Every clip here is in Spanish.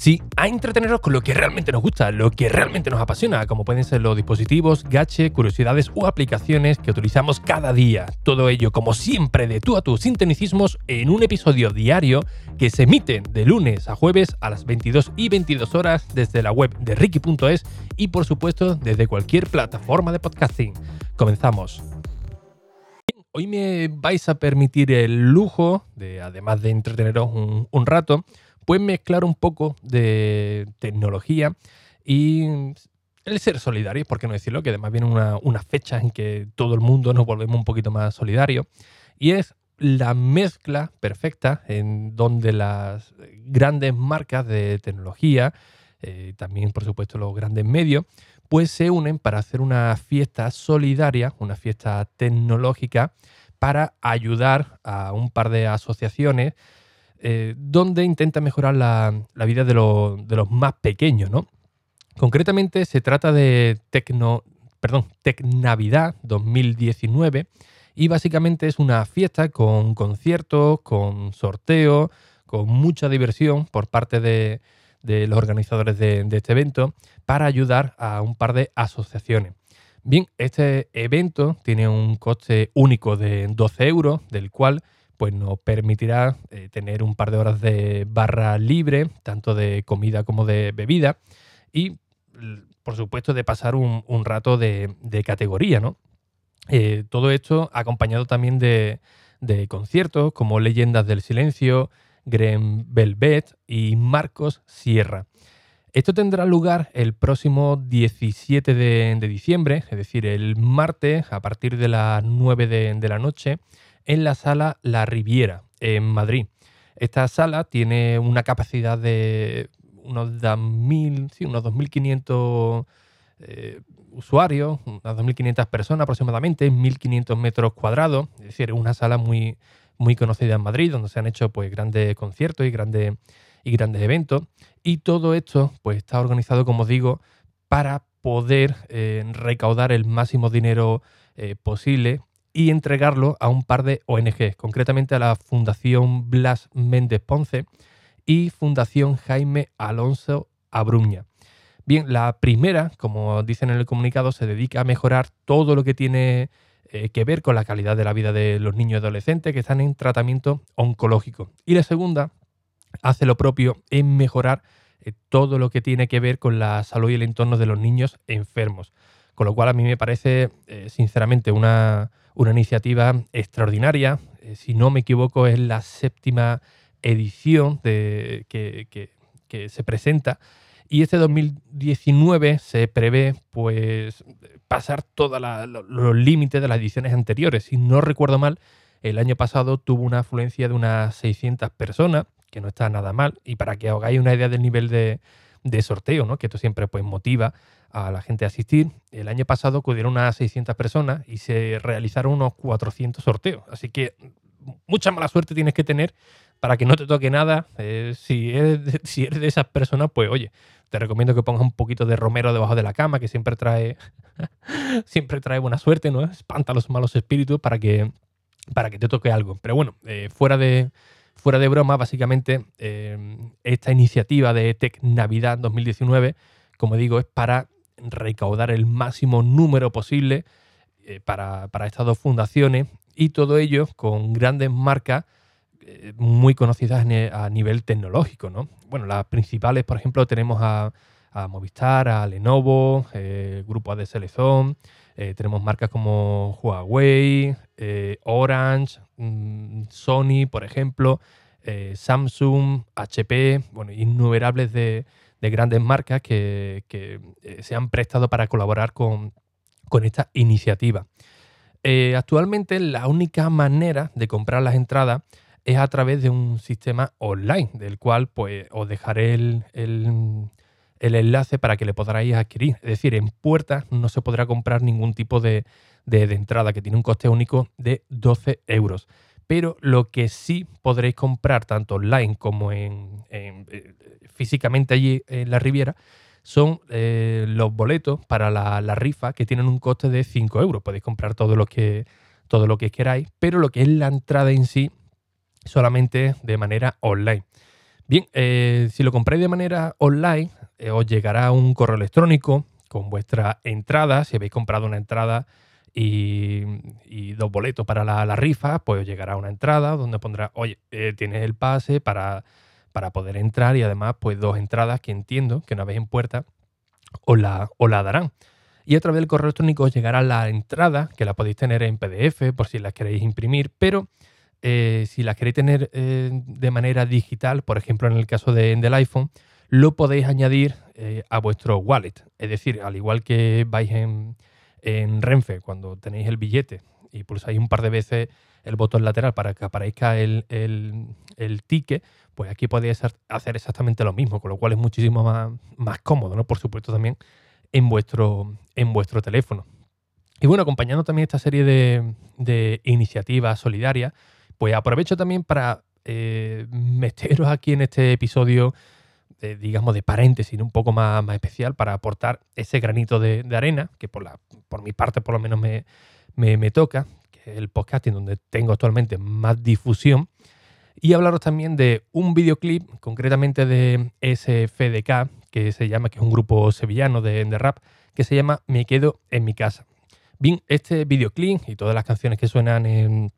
Sí, a entreteneros con lo que realmente nos gusta, lo que realmente nos apasiona, como pueden ser los dispositivos, gache, curiosidades o aplicaciones que utilizamos cada día. Todo ello, como siempre, de tú a tú, sin tecnicismos, en un episodio diario que se emite de lunes a jueves a las 22 y 22 horas desde la web de Ricky.es y, por supuesto, desde cualquier plataforma de podcasting. Comenzamos. Hoy me vais a permitir el lujo de, además de entreteneros un, un rato, pues mezclar un poco de tecnología y el ser solidario, por qué no decirlo, que además viene una, una fecha en que todo el mundo nos volvemos un poquito más solidarios, y es la mezcla perfecta en donde las grandes marcas de tecnología, eh, también por supuesto los grandes medios, pues se unen para hacer una fiesta solidaria, una fiesta tecnológica, para ayudar a un par de asociaciones eh, donde intenta mejorar la, vida de, los más pequeños, ¿no? Concretamente se trata de perdón, Tecnavidad 2019 y básicamente es una fiesta con conciertos, con sorteos, con mucha diversión por parte de, los organizadores de, de, este evento para ayudar a un par de asociaciones. Bien, este evento tiene un coste único de 12 euros, del cual pues nos permitirá eh, tener un par de horas de barra libre, tanto de comida como de bebida, y por supuesto de pasar un, rato de, categoría, ¿no? Eh, todo esto acompañado también de, conciertos como Leyendas del Silencio, Gren Velvet y Marcos Sierra. Esto tendrá lugar el próximo 17 de, diciembre, es decir, el martes a partir de las 9 de la noche en la sala La Riviera, en Madrid. Esta sala tiene una capacidad de unos 2.000, sí, unos 2.500 eh, usuarios, unas 2.500 personas aproximadamente, 1.500 metros cuadrados. Es decir, una sala muy, muy conocida en Madrid, donde se han hecho pues, grandes conciertos y grandes, y grandes eventos. Y todo esto pues, está organizado, como digo, para poder eh, recaudar el máximo dinero eh, posible y entregarlo a un par de ONGs, concretamente a la Fundación Blas Méndez Ponce y Fundación Jaime Alonso Abruña. Bien, la primera, como dicen en el comunicado, se dedica a mejorar todo lo que tiene eh, que ver con la calidad de la vida de los niños y adolescentes que están en tratamiento oncológico. Y la segunda hace lo propio en mejorar eh, todo lo que tiene que ver con la salud y el entorno de los niños enfermos. Con lo cual a mí me parece, eh, sinceramente, una, una iniciativa extraordinaria. Eh, si no me equivoco, es la séptima edición de, que, se presenta. Y este 2019 se prevé pues pasar todos los límites de las ediciones anteriores. Si no recuerdo mal, el año pasado tuvo una afluencia de unas 600 personas, que no está nada mal. Y para que hagáis una idea del nivel de, de sorteo, ¿no? que esto siempre pues, motiva a la gente a asistir. El año pasado acudieron unas 600 personas y se realizaron unos 400 sorteos. Así que mucha mala suerte tienes que tener para que no te toque nada. Eh, si, eres de, esas personas, pues oye, te recomiendo que pongas un poquito de romero debajo de la cama, que siempre trae, siempre trae buena suerte, ¿no? Espanta los malos espíritus para que, para que te toque algo. Pero bueno, eh, fuera de, fuera de broma, básicamente, eh, esta iniciativa de Tech Navidad 2019, como digo, es para recaudar el máximo número posible eh, para, estas dos fundaciones y todo ello con grandes marcas eh, muy conocidas a nivel tecnológico. ¿no? Bueno, las principales, por ejemplo, tenemos a, Movistar, a Lenovo, eh, Grupo de Celezón, tenemos marcas como Huawei, Orange, mm, Sony, por ejemplo, Samsung, HP, bueno, innumerables de, de grandes marcas que, eh, se han prestado para colaborar con, esta iniciativa. Eh, actualmente la única manera de comprar las entradas es a través de un sistema online, del cual pues os dejaré el, enlace para que le podáis adquirir. Es decir, en puertas no se podrá comprar ningún tipo de, de entrada que tiene un coste único de 12 euros pero lo que sí podréis comprar tanto online como en, eh, físicamente allí en la Riviera son eh, los boletos para la, rifa que tienen un coste de 5 euros. Podéis comprar todo lo, que, todo lo que queráis, pero lo que es la entrada en sí solamente de manera online. Bien, eh, si lo compráis de manera online, os llegará un correo electrónico con vuestra entrada. Si habéis comprado una entrada y, dos boletos para la, rifa, pues llegará una entrada donde pondrá, oye, eh, tienes el pase para, para poder entrar y además, pues dos entradas que entiendo que una vez en puerta os la, os la darán. Y a través del correo electrónico os llegará la entrada, que la podéis tener en PDF por si la queréis imprimir, pero eh, si la queréis tener eh, de manera digital, por ejemplo en el caso de, del iPhone, lo podéis añadir a vuestro wallet. Es decir, al igual que vais en, Renfe cuando tenéis el billete y pulsáis un par de veces el botón lateral para que aparezca el, el, ticket, pues aquí podéis hacer exactamente lo mismo, con lo cual es muchísimo más, más cómodo, ¿no? Por supuesto también en vuestro, en vuestro teléfono. Y bueno, acompañando también esta serie de, de iniciativas solidarias, pues aprovecho también para eh, meteros aquí en este episodio, digamos, de paréntesis, un poco más, más, especial, para aportar ese granito de, arena, que por, la, por mi parte por lo menos me, me, toca, que es el podcasting donde tengo actualmente más difusión, y hablaros también de un videoclip, concretamente de SFDK, que se llama, que es un grupo sevillano de, de rap, que se llama Me Quedo en mi casa. Bien, este videoclip y todas las canciones que suenan en,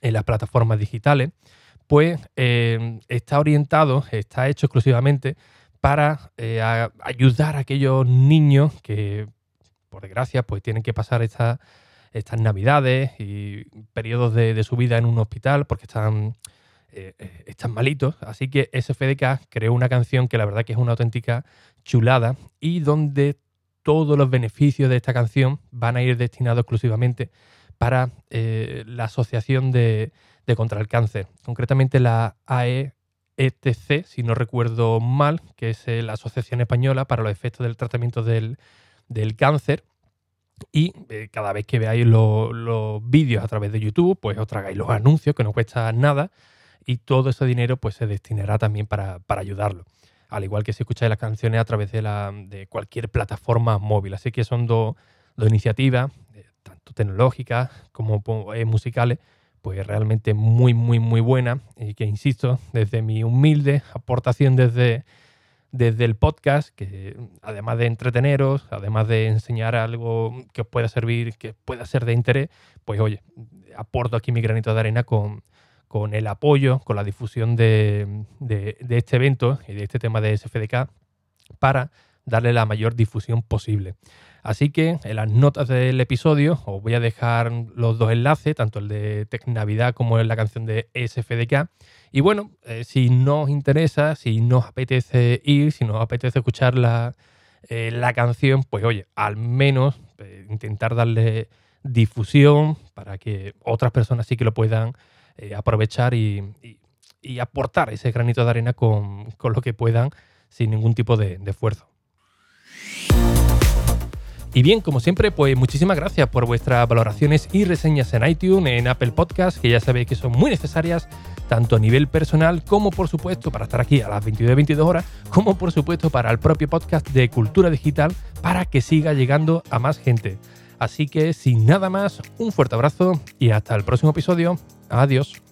en las plataformas digitales, pues eh, está orientado, está hecho exclusivamente para eh, ayudar a aquellos niños que, por desgracia, pues tienen que pasar estas navidades y periodos de, su vida en un hospital porque están, eh, están malitos. Así que SFDK creó una canción que la verdad que es una auténtica chulada y donde todos los beneficios de esta canción van a ir destinados exclusivamente para la Asociación de, Contra el Cáncer, concretamente la AETC, si no recuerdo mal, que es eh, la Asociación Española para los Efectos del Tratamiento del, Cáncer. Y eh, cada vez que veáis los vídeos a través de YouTube, pues os tragáis los anuncios, que no cuesta nada, y todo ese dinero pues se destinará también para, ayudarlo. Al igual que si escucháis las canciones a través de, la, de cualquier plataforma móvil. Así que son dos iniciativas tanto tecnológicas como eh, musicales, pues realmente muy, muy, muy buena. Y que, insisto, desde mi humilde aportación desde, desde el podcast, que además de entreteneros, además de enseñar algo que os pueda servir, que pueda ser de interés, pues oye, aporto aquí mi granito de arena con, con el apoyo, con la difusión de, de, de, este evento y de este tema de SFDK para darle la mayor difusión posible. Así que en las notas del episodio os voy a dejar los dos enlaces, tanto el de Tech Navidad como la canción de SFDK. Y bueno, eh, si no os interesa, si no apetece ir, si no apetece escuchar la, eh, canción, pues oye, al menos eh, intentar darle difusión para que otras personas sí que lo puedan aprovechar y, aportar ese granito de arena con, lo que puedan sin ningún tipo de esfuerzo. Y bien, como siempre, pues muchísimas gracias por vuestras valoraciones y reseñas en iTunes, en Apple Podcast, que ya sabéis que son muy necesarias, tanto a nivel personal como por supuesto para estar aquí a las 22 22 horas, como por supuesto para el propio podcast de Cultura Digital, para que siga llegando a más gente. Así que sin nada más, un fuerte abrazo y hasta el próximo episodio. Adiós.